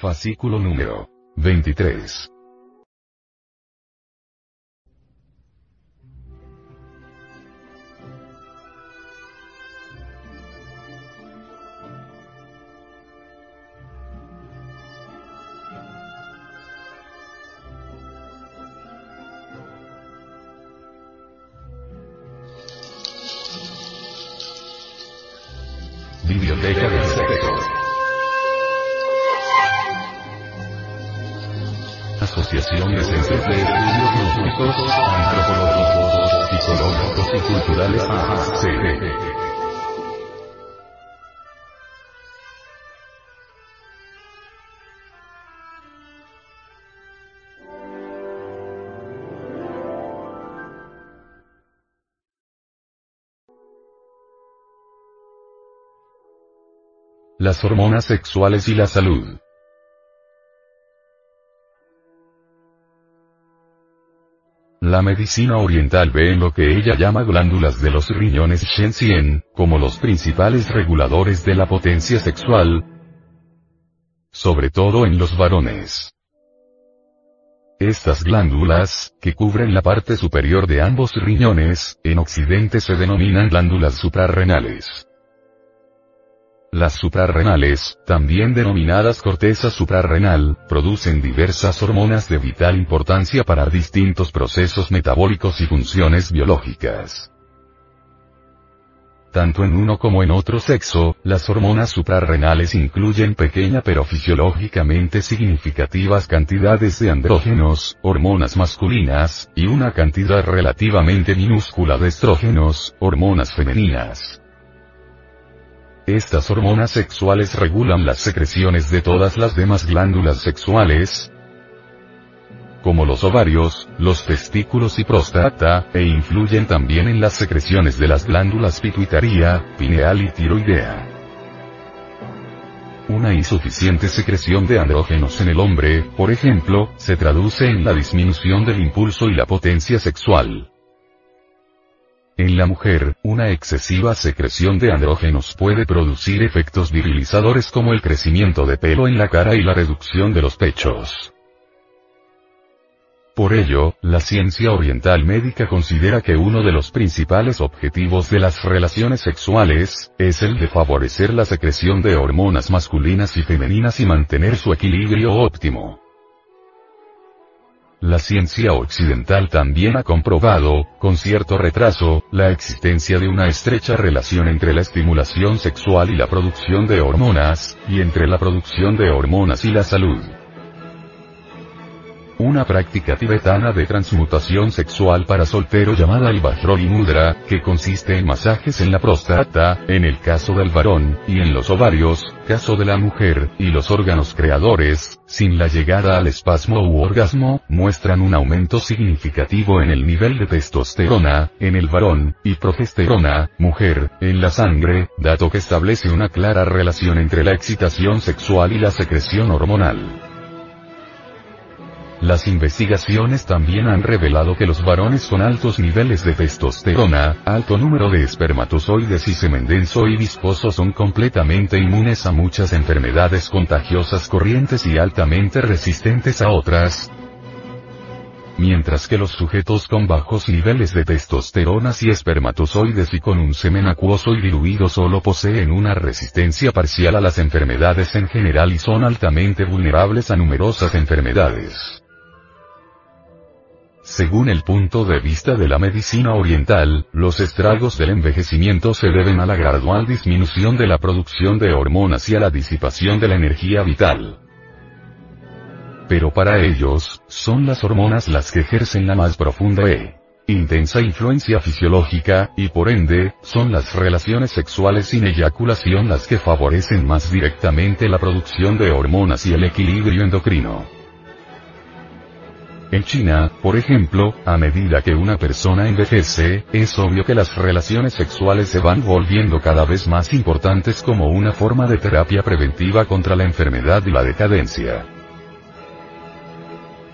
Fascículo número 23. Gnósticos, Antropológicos, Psicológicos y Culturales AAC. Las hormonas sexuales y la salud. La medicina oriental ve en lo que ella llama glándulas de los riñones Shen como los principales reguladores de la potencia sexual, sobre todo en los varones. Estas glándulas, que cubren la parte superior de ambos riñones, en occidente se denominan glándulas suprarrenales. Las suprarrenales, también denominadas corteza suprarrenal, producen diversas hormonas de vital importancia para distintos procesos metabólicos y funciones biológicas. Tanto en uno como en otro sexo, las hormonas suprarrenales incluyen pequeña pero fisiológicamente significativas cantidades de andrógenos, hormonas masculinas, y una cantidad relativamente minúscula de estrógenos, hormonas femeninas. Estas hormonas sexuales regulan las secreciones de todas las demás glándulas sexuales, como los ovarios, los testículos y próstata, e influyen también en las secreciones de las glándulas pituitaria, pineal y tiroidea. Una insuficiente secreción de andrógenos en el hombre, por ejemplo, se traduce en la disminución del impulso y la potencia sexual. En la mujer, una excesiva secreción de andrógenos puede producir efectos virilizadores como el crecimiento de pelo en la cara y la reducción de los pechos. Por ello, la ciencia oriental médica considera que uno de los principales objetivos de las relaciones sexuales, es el de favorecer la secreción de hormonas masculinas y femeninas y mantener su equilibrio óptimo. La ciencia occidental también ha comprobado, con cierto retraso, la existencia de una estrecha relación entre la estimulación sexual y la producción de hormonas, y entre la producción de hormonas y la salud. Una práctica tibetana de transmutación sexual para soltero llamada el Mudra, que consiste en masajes en la próstata, en el caso del varón, y en los ovarios, caso de la mujer, y los órganos creadores, sin la llegada al espasmo u orgasmo, muestran un aumento significativo en el nivel de testosterona, en el varón, y progesterona, mujer, en la sangre, dato que establece una clara relación entre la excitación sexual y la secreción hormonal. Las investigaciones también han revelado que los varones con altos niveles de testosterona, alto número de espermatozoides y semen denso y viscoso son completamente inmunes a muchas enfermedades contagiosas corrientes y altamente resistentes a otras, mientras que los sujetos con bajos niveles de testosterona y espermatozoides y con un semen acuoso y diluido solo poseen una resistencia parcial a las enfermedades en general y son altamente vulnerables a numerosas enfermedades. Según el punto de vista de la medicina oriental, los estragos del envejecimiento se deben a la gradual disminución de la producción de hormonas y a la disipación de la energía vital. Pero para ellos, son las hormonas las que ejercen la más profunda e intensa influencia fisiológica, y por ende, son las relaciones sexuales sin eyaculación las que favorecen más directamente la producción de hormonas y el equilibrio endocrino. En China, por ejemplo, a medida que una persona envejece, es obvio que las relaciones sexuales se van volviendo cada vez más importantes como una forma de terapia preventiva contra la enfermedad y la decadencia.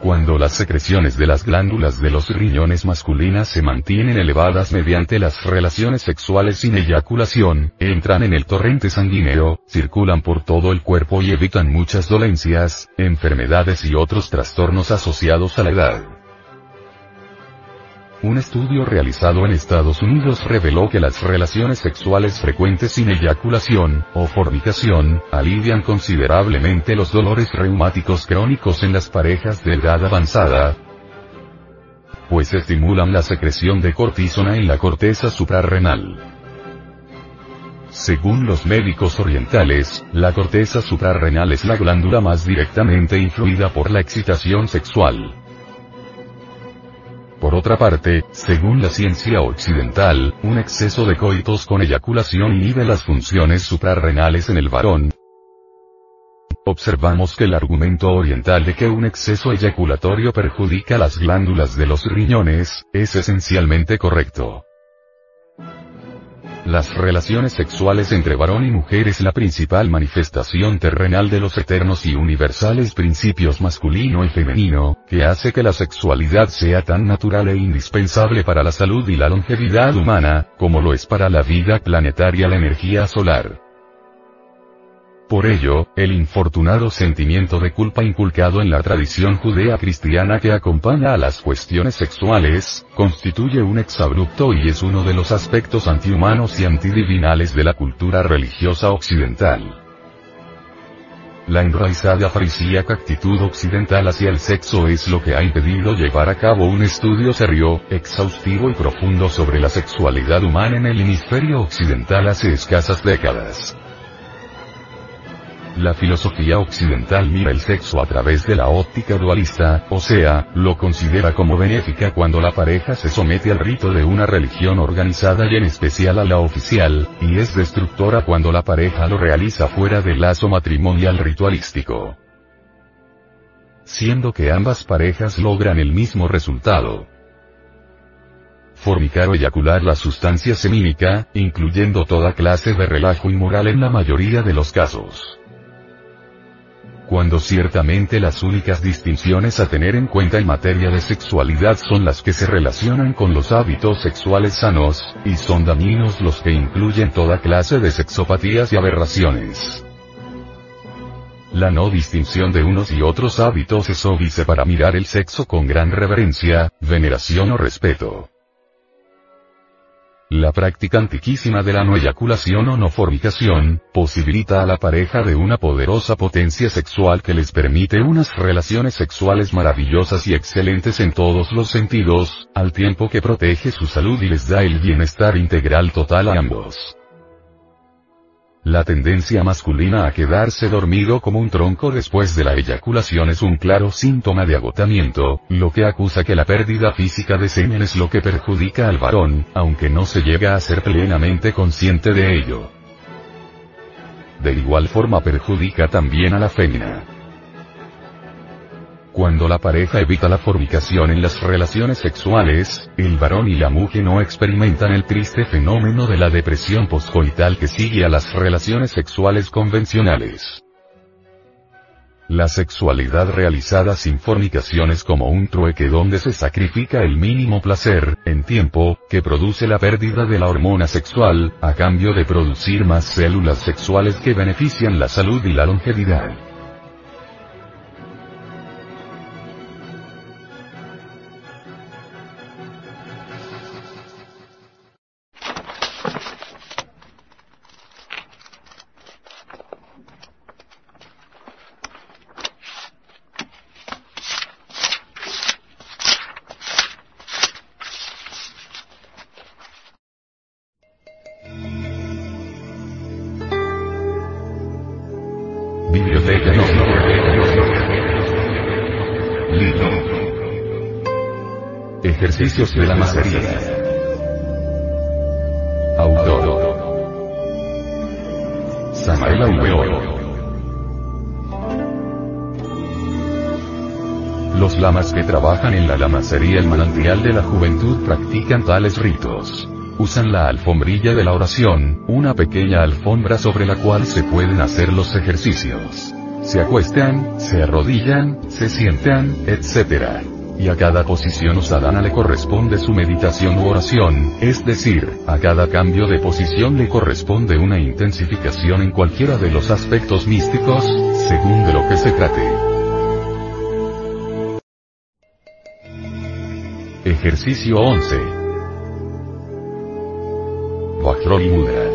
Cuando las secreciones de las glándulas de los riñones masculinas se mantienen elevadas mediante las relaciones sexuales sin eyaculación, entran en el torrente sanguíneo, circulan por todo el cuerpo y evitan muchas dolencias, enfermedades y otros trastornos asociados a la edad. Un estudio realizado en Estados Unidos reveló que las relaciones sexuales frecuentes sin eyaculación, o fornicación, alivian considerablemente los dolores reumáticos crónicos en las parejas de edad avanzada, pues estimulan la secreción de cortisona en la corteza suprarrenal. Según los médicos orientales, la corteza suprarrenal es la glándula más directamente influida por la excitación sexual. Por otra parte, según la ciencia occidental, un exceso de coitos con eyaculación inhibe las funciones suprarrenales en el varón. Observamos que el argumento oriental de que un exceso eyaculatorio perjudica las glándulas de los riñones, es esencialmente correcto. Las relaciones sexuales entre varón y mujer es la principal manifestación terrenal de los eternos y universales principios masculino y femenino, que hace que la sexualidad sea tan natural e indispensable para la salud y la longevidad humana, como lo es para la vida planetaria la energía solar. Por ello, el infortunado sentimiento de culpa inculcado en la tradición judea cristiana que acompaña a las cuestiones sexuales, constituye un exabrupto y es uno de los aspectos antihumanos y antidivinales de la cultura religiosa occidental. La enraizada farisíaca actitud occidental hacia el sexo es lo que ha impedido llevar a cabo un estudio serio, exhaustivo y profundo sobre la sexualidad humana en el hemisferio occidental hace escasas décadas. La filosofía occidental mira el sexo a través de la óptica dualista, o sea, lo considera como benéfica cuando la pareja se somete al rito de una religión organizada y en especial a la oficial, y es destructora cuando la pareja lo realiza fuera del lazo matrimonial ritualístico. Siendo que ambas parejas logran el mismo resultado. Formicar o eyacular la sustancia semínica, incluyendo toda clase de relajo inmoral en la mayoría de los casos cuando ciertamente las únicas distinciones a tener en cuenta en materia de sexualidad son las que se relacionan con los hábitos sexuales sanos, y son dañinos los que incluyen toda clase de sexopatías y aberraciones. La no distinción de unos y otros hábitos es óbice para mirar el sexo con gran reverencia, veneración o respeto. La práctica antiquísima de la no eyaculación o no fornicación, posibilita a la pareja de una poderosa potencia sexual que les permite unas relaciones sexuales maravillosas y excelentes en todos los sentidos, al tiempo que protege su salud y les da el bienestar integral total a ambos. La tendencia masculina a quedarse dormido como un tronco después de la eyaculación es un claro síntoma de agotamiento, lo que acusa que la pérdida física de semen es lo que perjudica al varón, aunque no se llega a ser plenamente consciente de ello. De igual forma perjudica también a la fémina. Cuando la pareja evita la fornicación en las relaciones sexuales, el varón y la mujer no experimentan el triste fenómeno de la depresión poscoital que sigue a las relaciones sexuales convencionales. La sexualidad realizada sin fornicación es como un trueque donde se sacrifica el mínimo placer, en tiempo, que produce la pérdida de la hormona sexual, a cambio de producir más células sexuales que benefician la salud y la longevidad. De la macería. Autor. Samael Aubeoro. Los lamas que trabajan en la lamacería el manantial de la juventud practican tales ritos. Usan la alfombrilla de la oración, una pequeña alfombra sobre la cual se pueden hacer los ejercicios. Se acuestan, se arrodillan, se sientan, etc. Y a cada posición usadana le corresponde su meditación u oración, es decir, a cada cambio de posición le corresponde una intensificación en cualquiera de los aspectos místicos, según de lo que se trate. Ejercicio 11. Vajroli Mudra.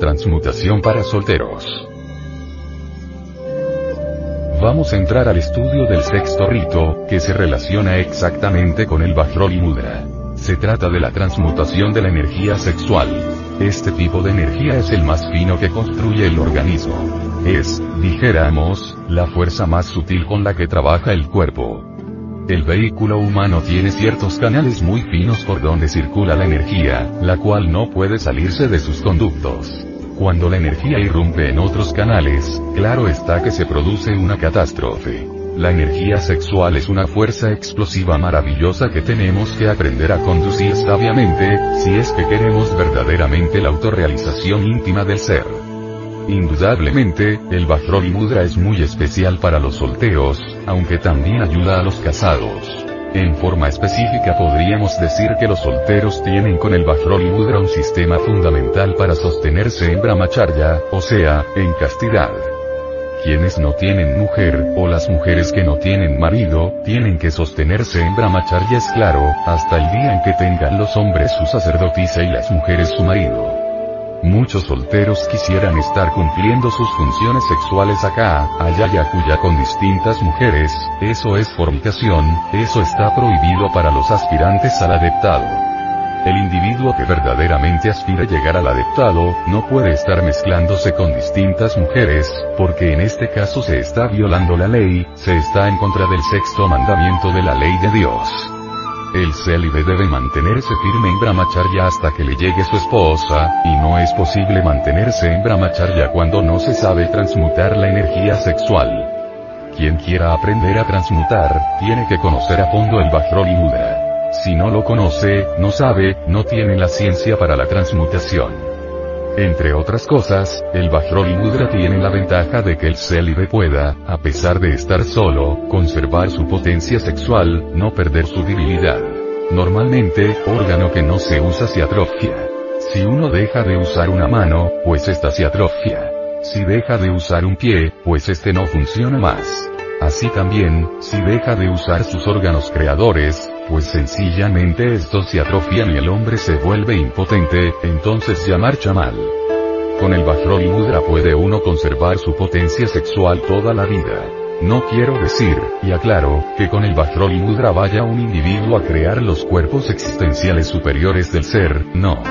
Transmutación para solteros. Vamos a entrar al estudio del sexto rito, que se relaciona exactamente con el Vajroli Mudra. Se trata de la transmutación de la energía sexual. Este tipo de energía es el más fino que construye el organismo. Es, dijéramos, la fuerza más sutil con la que trabaja el cuerpo. El vehículo humano tiene ciertos canales muy finos por donde circula la energía, la cual no puede salirse de sus conductos. Cuando la energía irrumpe en otros canales, claro está que se produce una catástrofe. La energía sexual es una fuerza explosiva maravillosa que tenemos que aprender a conducir sabiamente, si es que queremos verdaderamente la autorrealización íntima del ser. Indudablemente, el Vajroli Mudra es muy especial para los solteros, aunque también ayuda a los casados. En forma específica podríamos decir que los solteros tienen con el Vajroli Mudra un sistema fundamental para sostenerse en Brahmacharya, o sea, en castidad. Quienes no tienen mujer, o las mujeres que no tienen marido, tienen que sostenerse en Brahmacharya es claro, hasta el día en que tengan los hombres su sacerdotisa y las mujeres su marido. Muchos solteros quisieran estar cumpliendo sus funciones sexuales acá, allá y acuya con distintas mujeres, eso es fornicación, eso está prohibido para los aspirantes al adeptado. El individuo que verdaderamente aspira a llegar al adeptado, no puede estar mezclándose con distintas mujeres, porque en este caso se está violando la ley, se está en contra del sexto mandamiento de la ley de Dios. El célibe debe mantenerse firme en brahmacharya hasta que le llegue su esposa, y no es posible mantenerse en brahmacharya cuando no se sabe transmutar la energía sexual. Quien quiera aprender a transmutar, tiene que conocer a fondo el Vajroli Mudra. Si no lo conoce, no sabe, no tiene la ciencia para la transmutación. Entre otras cosas, el Vajroli Mudra tiene la ventaja de que el célibe pueda, a pesar de estar solo, conservar su potencia sexual, no perder su virilidad. Normalmente, órgano que no se usa se atrofia. Si uno deja de usar una mano, pues esta se atrofia. Si deja de usar un pie, pues este no funciona más. Así también, si deja de usar sus órganos creadores, pues sencillamente estos se atrofian y el hombre se vuelve impotente, entonces ya marcha mal. Con el Vajroli Mudra puede uno conservar su potencia sexual toda la vida. No quiero decir, y aclaro, que con el Vajroli Mudra vaya un individuo a crear los cuerpos existenciales superiores del ser, no.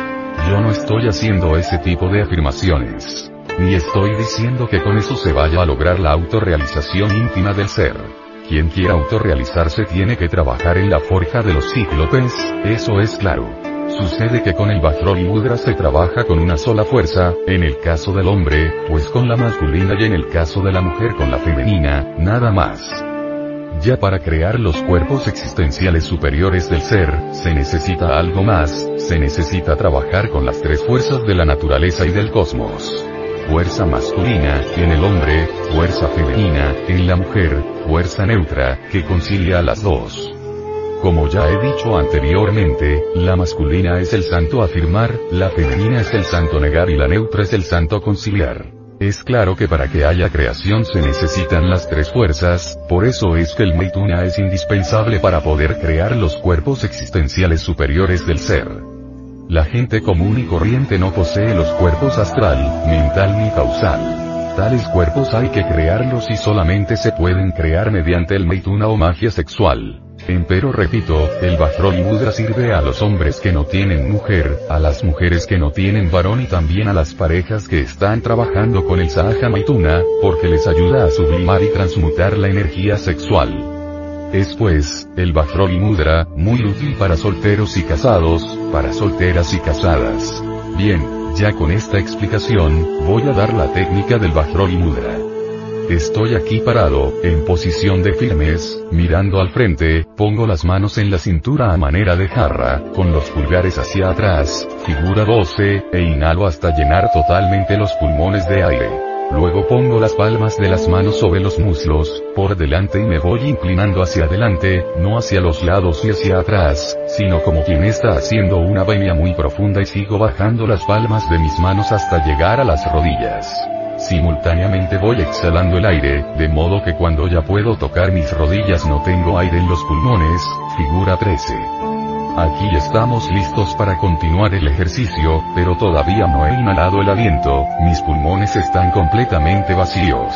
Yo no estoy haciendo ese tipo de afirmaciones. Ni estoy diciendo que con eso se vaya a lograr la autorrealización íntima del ser. Quien quiera autorrealizarse tiene que trabajar en la forja de los cíclopes, eso es claro. Sucede que con el Vajroli Mudra se trabaja con una sola fuerza, en el caso del hombre, pues con la masculina y en el caso de la mujer con la femenina, nada más. Ya para crear los cuerpos existenciales superiores del ser, se necesita algo más, se necesita trabajar con las tres fuerzas de la naturaleza y del cosmos fuerza masculina, en el hombre, fuerza femenina, en la mujer, fuerza neutra, que concilia a las dos. Como ya he dicho anteriormente, la masculina es el santo afirmar, la femenina es el santo negar y la neutra es el santo conciliar. Es claro que para que haya creación se necesitan las tres fuerzas, por eso es que el Maituna es indispensable para poder crear los cuerpos existenciales superiores del ser. La gente común y corriente no posee los cuerpos astral, mental ni causal. Tales cuerpos hay que crearlos y solamente se pueden crear mediante el Maituna o magia sexual. Empero repito, el Vajroli Mudra sirve a los hombres que no tienen mujer, a las mujeres que no tienen varón y también a las parejas que están trabajando con el Sahaja Maituna, porque les ayuda a sublimar y transmutar la energía sexual. Es pues, el Bajroli Mudra, muy útil para solteros y casados, para solteras y casadas. Bien, ya con esta explicación, voy a dar la técnica del Bajroli Mudra. Estoy aquí parado, en posición de firmes, mirando al frente, pongo las manos en la cintura a manera de jarra, con los pulgares hacia atrás, figura 12, e inhalo hasta llenar totalmente los pulmones de aire. Luego pongo las palmas de las manos sobre los muslos, por delante y me voy inclinando hacia adelante, no hacia los lados y hacia atrás, sino como quien está haciendo una venia muy profunda y sigo bajando las palmas de mis manos hasta llegar a las rodillas. Simultáneamente voy exhalando el aire, de modo que cuando ya puedo tocar mis rodillas no tengo aire en los pulmones, figura 13. Aquí estamos listos para continuar el ejercicio, pero todavía no he inhalado el aliento, mis pulmones están completamente vacíos.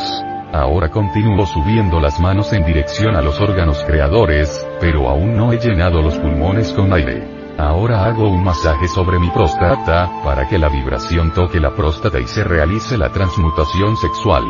Ahora continúo subiendo las manos en dirección a los órganos creadores, pero aún no he llenado los pulmones con aire. Ahora hago un masaje sobre mi próstata, para que la vibración toque la próstata y se realice la transmutación sexual.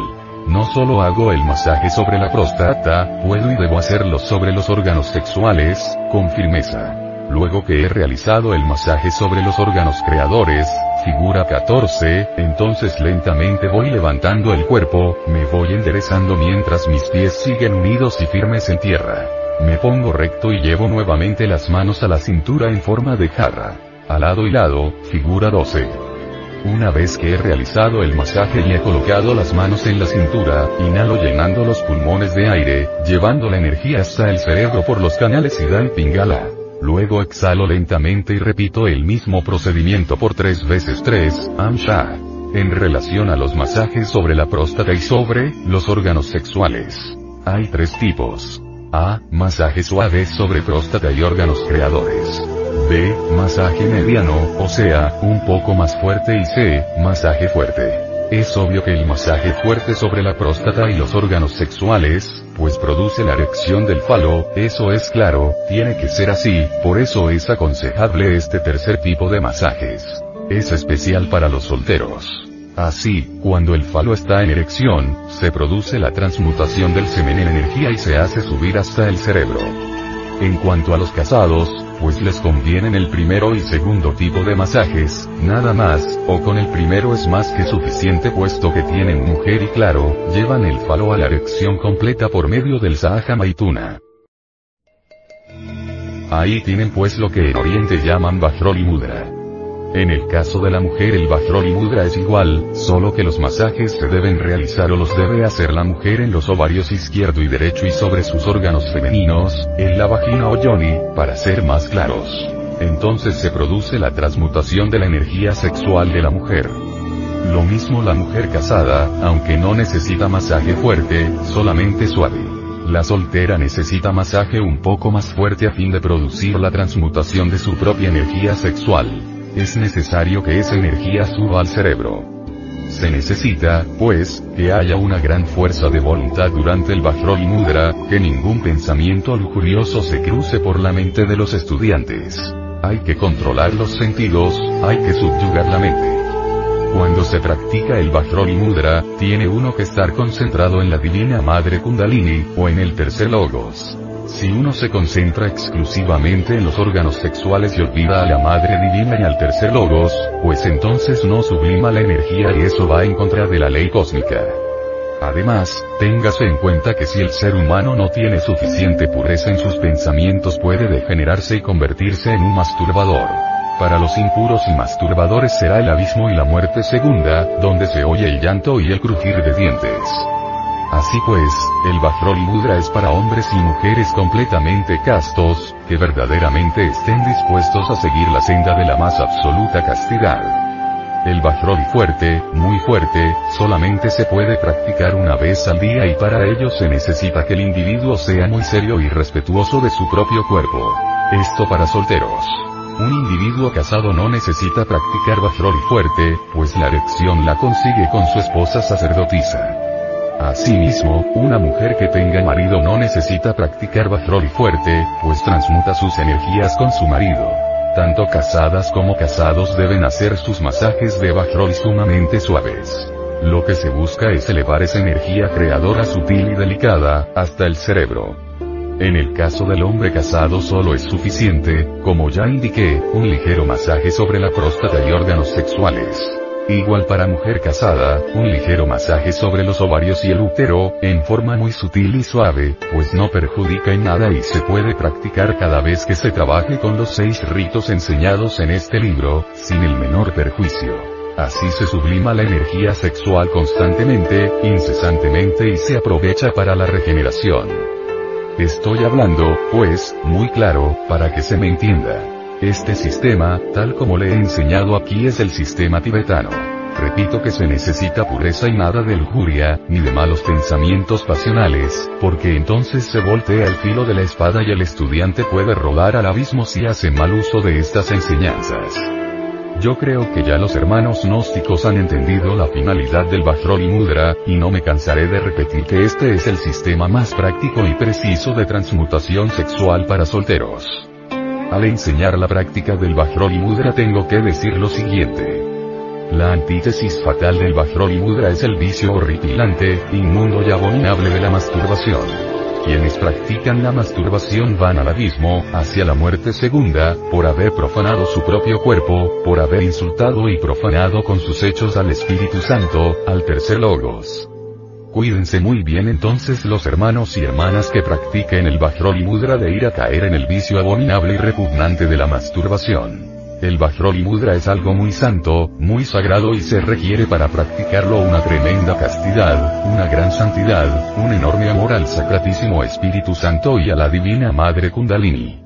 No solo hago el masaje sobre la próstata, puedo y debo hacerlo sobre los órganos sexuales, con firmeza. Luego que he realizado el masaje sobre los órganos creadores, figura 14, entonces lentamente voy levantando el cuerpo, me voy enderezando mientras mis pies siguen unidos y firmes en tierra. Me pongo recto y llevo nuevamente las manos a la cintura en forma de jarra. Al lado y lado, figura 12. Una vez que he realizado el masaje y he colocado las manos en la cintura, inhalo llenando los pulmones de aire, llevando la energía hasta el cerebro por los canales y dan pingala. Luego exhalo lentamente y repito el mismo procedimiento por tres veces tres, Amsha. En relación a los masajes sobre la próstata y sobre los órganos sexuales. Hay tres tipos. A. Masaje suave sobre próstata y órganos creadores. B. Masaje mediano, o sea, un poco más fuerte y C. Masaje fuerte. Es obvio que el masaje fuerte sobre la próstata y los órganos sexuales, pues produce la erección del falo, eso es claro, tiene que ser así, por eso es aconsejable este tercer tipo de masajes. Es especial para los solteros. Así, cuando el falo está en erección, se produce la transmutación del semen en energía y se hace subir hasta el cerebro. En cuanto a los casados, pues les convienen el primero y segundo tipo de masajes, nada más, o con el primero es más que suficiente puesto que tienen mujer y claro, llevan el falo a la erección completa por medio del Sahaja Maituna. Ahí tienen pues lo que en Oriente llaman Bajrol Mudra. En el caso de la mujer el Bajrol y Mudra es igual, solo que los masajes se deben realizar o los debe hacer la mujer en los ovarios izquierdo y derecho y sobre sus órganos femeninos, en la vagina o yoni, para ser más claros. Entonces se produce la transmutación de la energía sexual de la mujer. Lo mismo la mujer casada, aunque no necesita masaje fuerte, solamente suave. La soltera necesita masaje un poco más fuerte a fin de producir la transmutación de su propia energía sexual es necesario que esa energía suba al cerebro. Se necesita, pues, que haya una gran fuerza de voluntad durante el Bajrol Mudra, que ningún pensamiento lujurioso se cruce por la mente de los estudiantes. Hay que controlar los sentidos, hay que subyugar la mente. Cuando se practica el Bajrol Mudra, tiene uno que estar concentrado en la Divina Madre Kundalini, o en el tercer Logos. Si uno se concentra exclusivamente en los órganos sexuales y olvida a la Madre Divina y al tercer logos, pues entonces no sublima la energía y eso va en contra de la ley cósmica. Además, téngase en cuenta que si el ser humano no tiene suficiente pureza en sus pensamientos puede degenerarse y convertirse en un masturbador. Para los impuros y masturbadores será el abismo y la muerte segunda, donde se oye el llanto y el crujir de dientes. Así pues, el Bajrol Mudra es para hombres y mujeres completamente castos, que verdaderamente estén dispuestos a seguir la senda de la más absoluta castidad. El Bajrol fuerte, muy fuerte, solamente se puede practicar una vez al día y para ello se necesita que el individuo sea muy serio y respetuoso de su propio cuerpo. Esto para solteros. Un individuo casado no necesita practicar Bajrol fuerte, pues la erección la consigue con su esposa sacerdotisa. Asimismo, una mujer que tenga marido no necesita practicar y fuerte, pues transmuta sus energías con su marido. Tanto casadas como casados deben hacer sus masajes de Bajrol sumamente suaves. Lo que se busca es elevar esa energía creadora sutil y delicada, hasta el cerebro. En el caso del hombre casado solo es suficiente, como ya indiqué, un ligero masaje sobre la próstata y órganos sexuales. Igual para mujer casada, un ligero masaje sobre los ovarios y el útero, en forma muy sutil y suave, pues no perjudica en nada y se puede practicar cada vez que se trabaje con los seis ritos enseñados en este libro, sin el menor perjuicio. Así se sublima la energía sexual constantemente, incesantemente y se aprovecha para la regeneración. Estoy hablando, pues, muy claro, para que se me entienda. Este sistema, tal como le he enseñado aquí es el sistema tibetano. Repito que se necesita pureza y nada de lujuria, ni de malos pensamientos pasionales, porque entonces se voltea el filo de la espada y el estudiante puede rodar al abismo si hace mal uso de estas enseñanzas. Yo creo que ya los hermanos gnósticos han entendido la finalidad del Vajroli Mudra, y no me cansaré de repetir que este es el sistema más práctico y preciso de transmutación sexual para solteros. Al enseñar la práctica del Vajroli Mudra tengo que decir lo siguiente. La antítesis fatal del Vajroli Mudra es el vicio horripilante, inmundo y abominable de la masturbación. Quienes practican la masturbación van al abismo, hacia la muerte segunda, por haber profanado su propio cuerpo, por haber insultado y profanado con sus hechos al Espíritu Santo, al tercer logos. Cuídense muy bien entonces los hermanos y hermanas que practiquen el Bajroli Mudra de ir a caer en el vicio abominable y repugnante de la masturbación. El Bajroli Mudra es algo muy santo, muy sagrado y se requiere para practicarlo una tremenda castidad, una gran santidad, un enorme amor al Sacratísimo Espíritu Santo y a la Divina Madre Kundalini.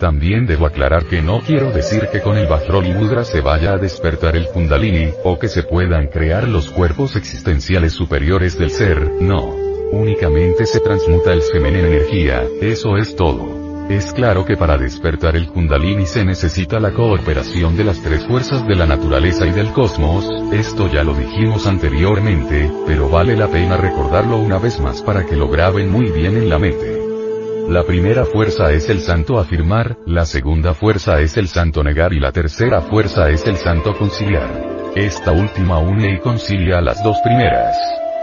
También debo aclarar que no quiero decir que con el Vajroli Mudra se vaya a despertar el Kundalini, o que se puedan crear los cuerpos existenciales superiores del ser, no. Únicamente se transmuta el semen en energía, eso es todo. Es claro que para despertar el Kundalini se necesita la cooperación de las tres fuerzas de la naturaleza y del cosmos, esto ya lo dijimos anteriormente, pero vale la pena recordarlo una vez más para que lo graben muy bien en la mente. La primera fuerza es el santo afirmar, la segunda fuerza es el santo negar y la tercera fuerza es el santo conciliar. Esta última une y concilia a las dos primeras.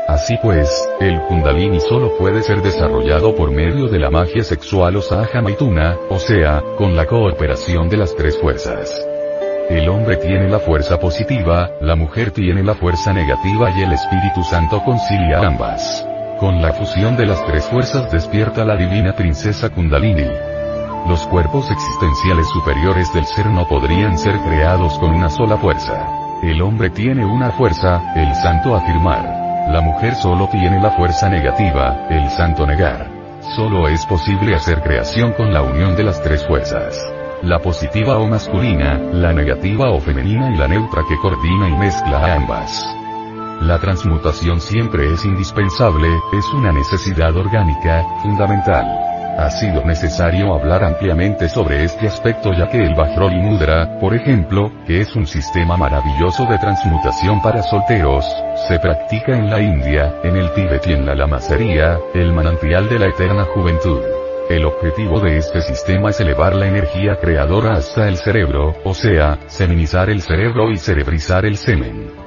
Así pues, el kundalini solo puede ser desarrollado por medio de la magia sexual o sahaja maituna, o sea, con la cooperación de las tres fuerzas. El hombre tiene la fuerza positiva, la mujer tiene la fuerza negativa y el Espíritu Santo concilia ambas. Con la fusión de las tres fuerzas despierta la divina princesa Kundalini. Los cuerpos existenciales superiores del ser no podrían ser creados con una sola fuerza. El hombre tiene una fuerza, el santo afirmar. La mujer solo tiene la fuerza negativa, el santo negar. Solo es posible hacer creación con la unión de las tres fuerzas. La positiva o masculina, la negativa o femenina y la neutra que coordina y mezcla a ambas. La transmutación siempre es indispensable, es una necesidad orgánica, fundamental. Ha sido necesario hablar ampliamente sobre este aspecto ya que el Vajroli Mudra, por ejemplo, que es un sistema maravilloso de transmutación para solteros, se practica en la India, en el Tíbet y en la Lamasería, el manantial de la eterna juventud. El objetivo de este sistema es elevar la energía creadora hasta el cerebro, o sea, seminizar el cerebro y cerebrizar el semen.